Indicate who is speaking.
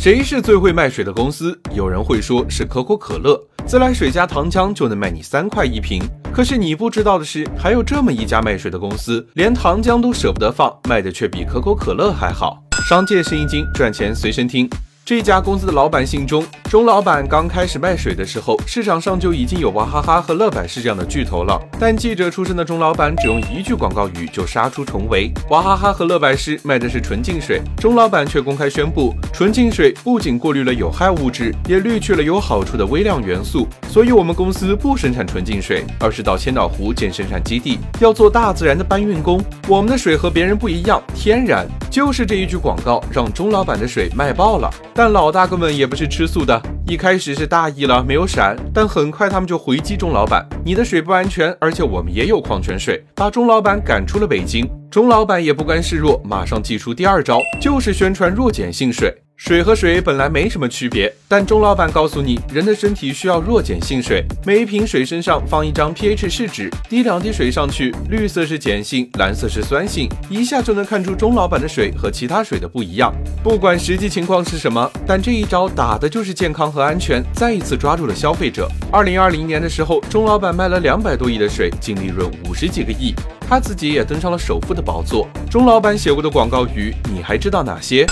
Speaker 1: 谁是最会卖水的公司？有人会说是可口可乐，自来水加糖浆就能卖你三块一瓶。可是你不知道的是，还有这么一家卖水的公司，连糖浆都舍不得放，卖的却比可口可乐还好。商界生意经，赚钱随身听。这家公司的老板姓钟，钟老板刚开始卖水的时候，市场上就已经有娃哈哈和乐百氏这样的巨头了。但记者出身的钟老板只用一句广告语就杀出重围。娃哈哈和乐百氏卖的是纯净水，钟老板却公开宣布，纯净水不仅过滤了有害物质，也滤去了有好处的微量元素。所以，我们公司不生产纯净水，而是到千岛湖建生产基地，要做大自然的搬运工。我们的水和别人不一样，天然。就是这一句广告，让钟老板的水卖爆了。但老大哥们也不是吃素的，一开始是大意了，没有闪，但很快他们就回击钟老板：“你的水不安全，而且我们也有矿泉水。”把钟老板赶出了北京。钟老板也不甘示弱，马上祭出第二招，就是宣传弱碱性水。水和水本来没什么区别，但钟老板告诉你，人的身体需要弱碱性水。每一瓶水身上放一张 pH 试纸，滴两滴水上去，绿色是碱性，蓝色是酸性，一下就能看出钟老板的水和其他水的不一样。不管实际情况是什么，但这一招打的就是健康和安全，再一次抓住了消费者。二零二零年的时候，钟老板卖了两百多亿的水，净利润五十几个亿，他自己也登上了首富的宝座。钟老板写过的广告语，你还知道哪些？